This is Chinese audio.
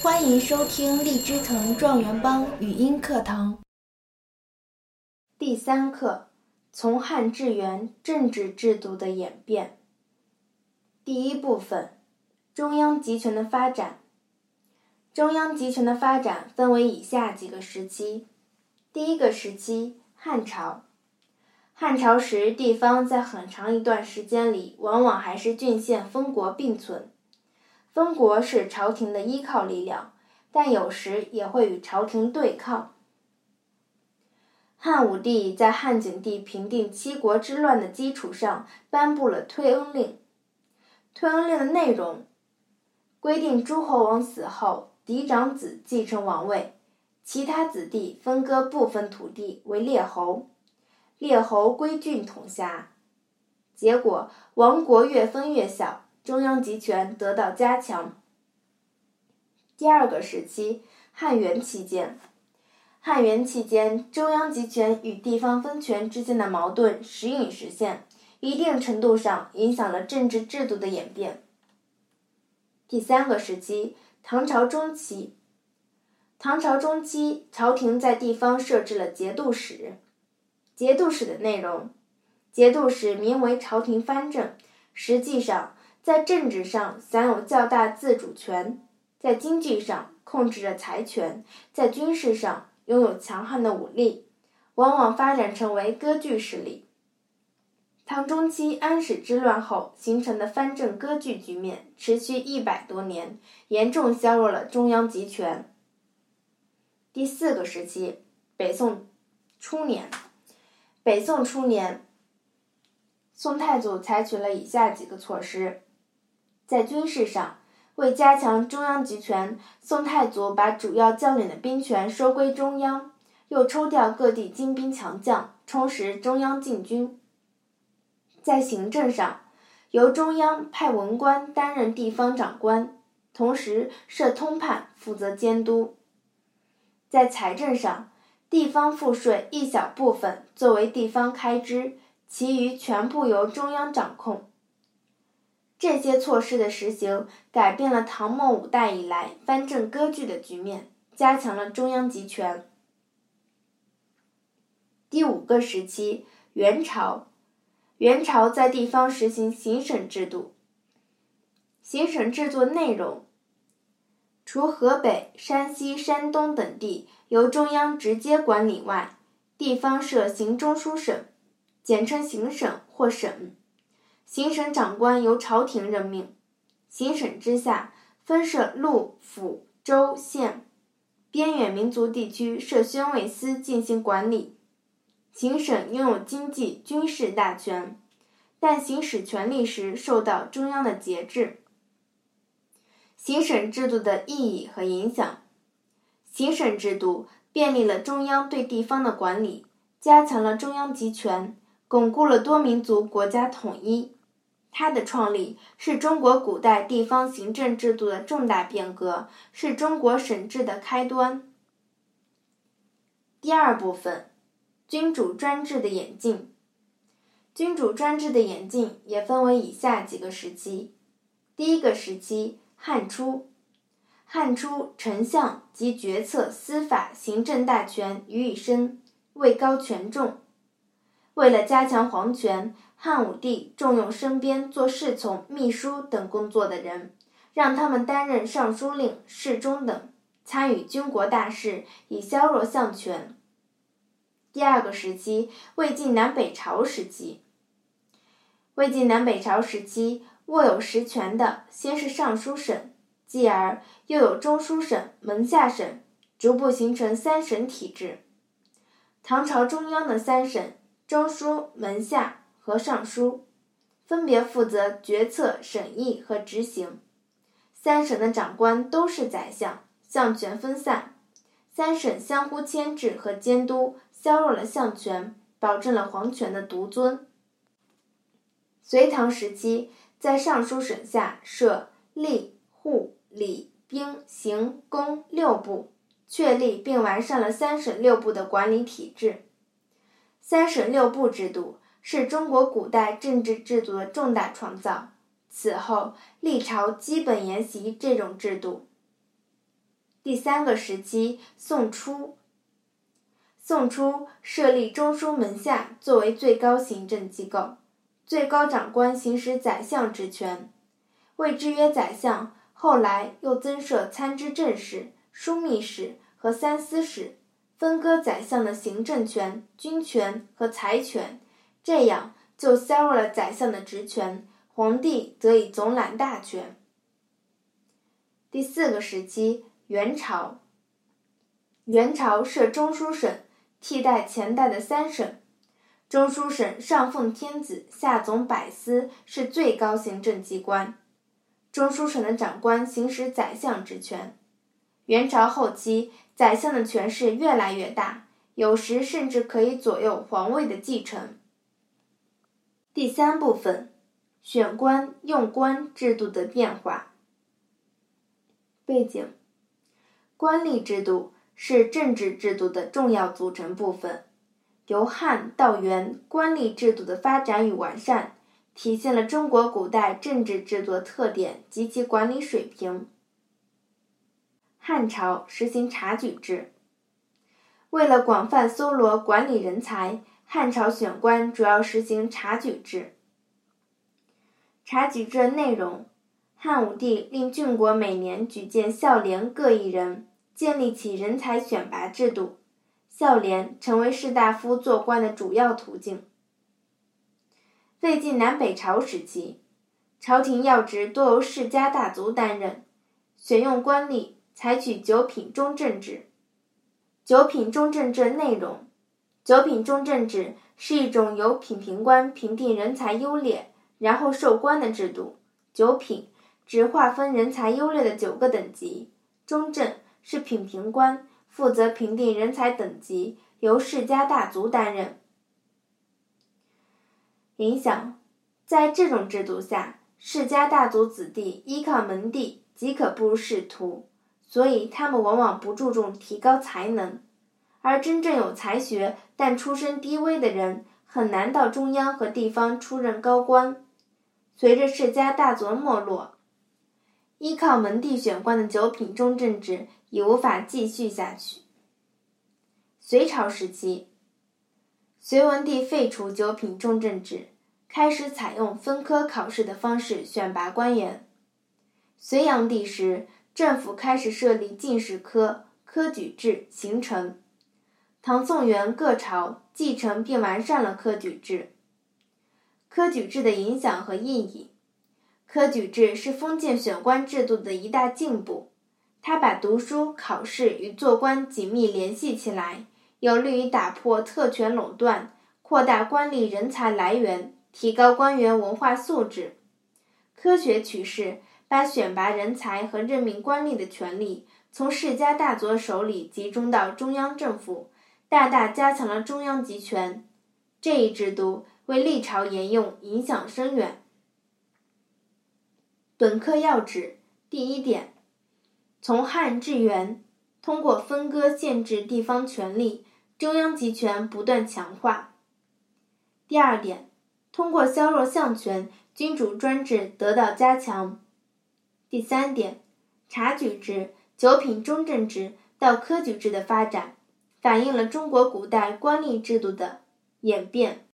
欢迎收听荔枝藤状元帮语音课堂。第三课：从汉至元政治制度的演变。第一部分：中央集权的发展。中央集权的发展分为以下几个时期。第一个时期，汉朝。汉朝时，地方在很长一段时间里，往往还是郡县封国并存。封国是朝廷的依靠力量，但有时也会与朝廷对抗。汉武帝在汉景帝平定七国之乱的基础上，颁布了推恩令。推恩令的内容规定，诸侯王死后，嫡长子继承王位，其他子弟分割部分土地为列侯。列侯归郡统辖，结果王国越分越小，中央集权得到加强。第二个时期，汉元期间，汉元期间，中央集权与地方分权之间的矛盾时隐时现，一定程度上影响了政治制度的演变。第三个时期，唐朝中期，唐朝中期，朝廷在地方设置了节度使。节度使的内容，节度使名为朝廷藩镇，实际上在政治上享有较大自主权，在经济上控制着财权，在军事上拥有强悍的武力，往往发展成为割据势力。唐中期安史之乱后形成的藩镇割据局面持续一百多年，严重削弱了中央集权。第四个时期，北宋初年。北宋初年，宋太祖采取了以下几个措施：在军事上，为加强中央集权，宋太祖把主要将领的兵权收归中央，又抽调各地精兵强将，充实中央禁军。在行政上，由中央派文官担任地方长官，同时设通判负责监督。在财政上，地方赋税一小部分作为地方开支，其余全部由中央掌控。这些措施的实行，改变了唐末五代以来藩镇割据的局面，加强了中央集权。第五个时期，元朝。元朝在地方实行行省制度。行省制度内容。除河北、山西、山东等地由中央直接管理外，地方设行中书省，简称行省或省。行省长官由朝廷任命。行省之下分设路、府、州、县。边远民族地区设宣慰司进行管理。行省拥有经济、军事大权，但行使权力时受到中央的节制。行省制度的意义和影响：行省制度便利了中央对地方的管理，加强了中央集权，巩固了多民族国家统一。它的创立是中国古代地方行政制度的重大变革，是中国省制的开端。第二部分，君主专制的演进。君主专制的演进也分为以下几个时期：第一个时期。汉初，汉初丞相及决策、司法、行政大权于一身，位高权重。为了加强皇权，汉武帝重用身边做侍从、秘书等工作的人，让他们担任尚书令、侍中等，参与军国大事，以削弱相权。第二个时期，魏晋南北朝时期。魏晋南北朝时期。握有实权的，先是尚书省，继而又有中书省、门下省，逐步形成三省体制。唐朝中央的三省——中书、门下和尚书，分别负责决策、审议和执行。三省的长官都是宰相，相权分散。三省相互牵制和监督，削弱了相权，保证了皇权的独尊。隋唐时期。在尚书省下设吏、户、礼、兵、刑、工六部，确立并完善了三省六部的管理体制。三省六部制度是中国古代政治制度的重大创造。此后，历朝基本沿袭这种制度。第三个时期，宋初。宋初设立中书门下作为最高行政机构，最高长官行使宰相职权，谓之曰宰相。后来又增设参知政事、枢密使和三司使，分割宰相的行政权、军权和财权，这样就削弱了宰相的职权，皇帝则以总揽大权。第四个时期，元朝。元朝设中书省，替代前代的三省。中书省上奉天子，下总百司，是最高行政机关。中书省的长官行使宰相职权。元朝后期，宰相的权势越来越大，有时甚至可以左右皇位的继承。第三部分，选官用官制度的变化。背景：官吏制度是政治制度的重要组成部分。由汉到元，官吏制度的发展与完善。体现了中国古代政治制度的特点及其管理水平。汉朝实行察举制，为了广泛搜罗管理人才，汉朝选官主要实行察举制。察举制内容：汉武帝令郡国每年举荐孝廉各一人，建立起人才选拔制度，孝廉成为士大夫做官的主要途径。魏晋南北朝时期，朝廷要职多由世家大族担任，选用官吏采取九品中正制。九品中正制内容：九品中正制是一种由品评官评定人才优劣，然后授官的制度。九品指划分人才优劣的九个等级。中正是品评官，负责评定人才等级，由世家大族担任。影响，在这种制度下，世家大族子弟依靠门第即可步入仕途，所以他们往往不注重提高才能，而真正有才学但出身低微的人很难到中央和地方出任高官。随着世家大族没落，依靠门第选官的九品中正制已无法继续下去。隋朝时期。隋文帝废除九品中正制，开始采用分科考试的方式选拔官员。隋炀帝时，政府开始设立进士科、科举制，形成。唐宋元各朝继承并完善了科举制。科举制的影响和意义：科举制是封建选官制度的一大进步，它把读书考试与做官紧密联系起来。有利于打破特权垄断，扩大官吏人才来源，提高官员文化素质。科学取士把选拔人才和任命官吏的权力从世家大族手里集中到中央政府，大大加强了中央集权。这一制度为历朝沿用影响深远。本课要旨：第一点，从汉至元，通过分割限制地方权力。中央集权不断强化。第二点，通过削弱相权，君主专制得到加强。第三点，察举制、九品中正制到科举制的发展，反映了中国古代官吏制度的演变。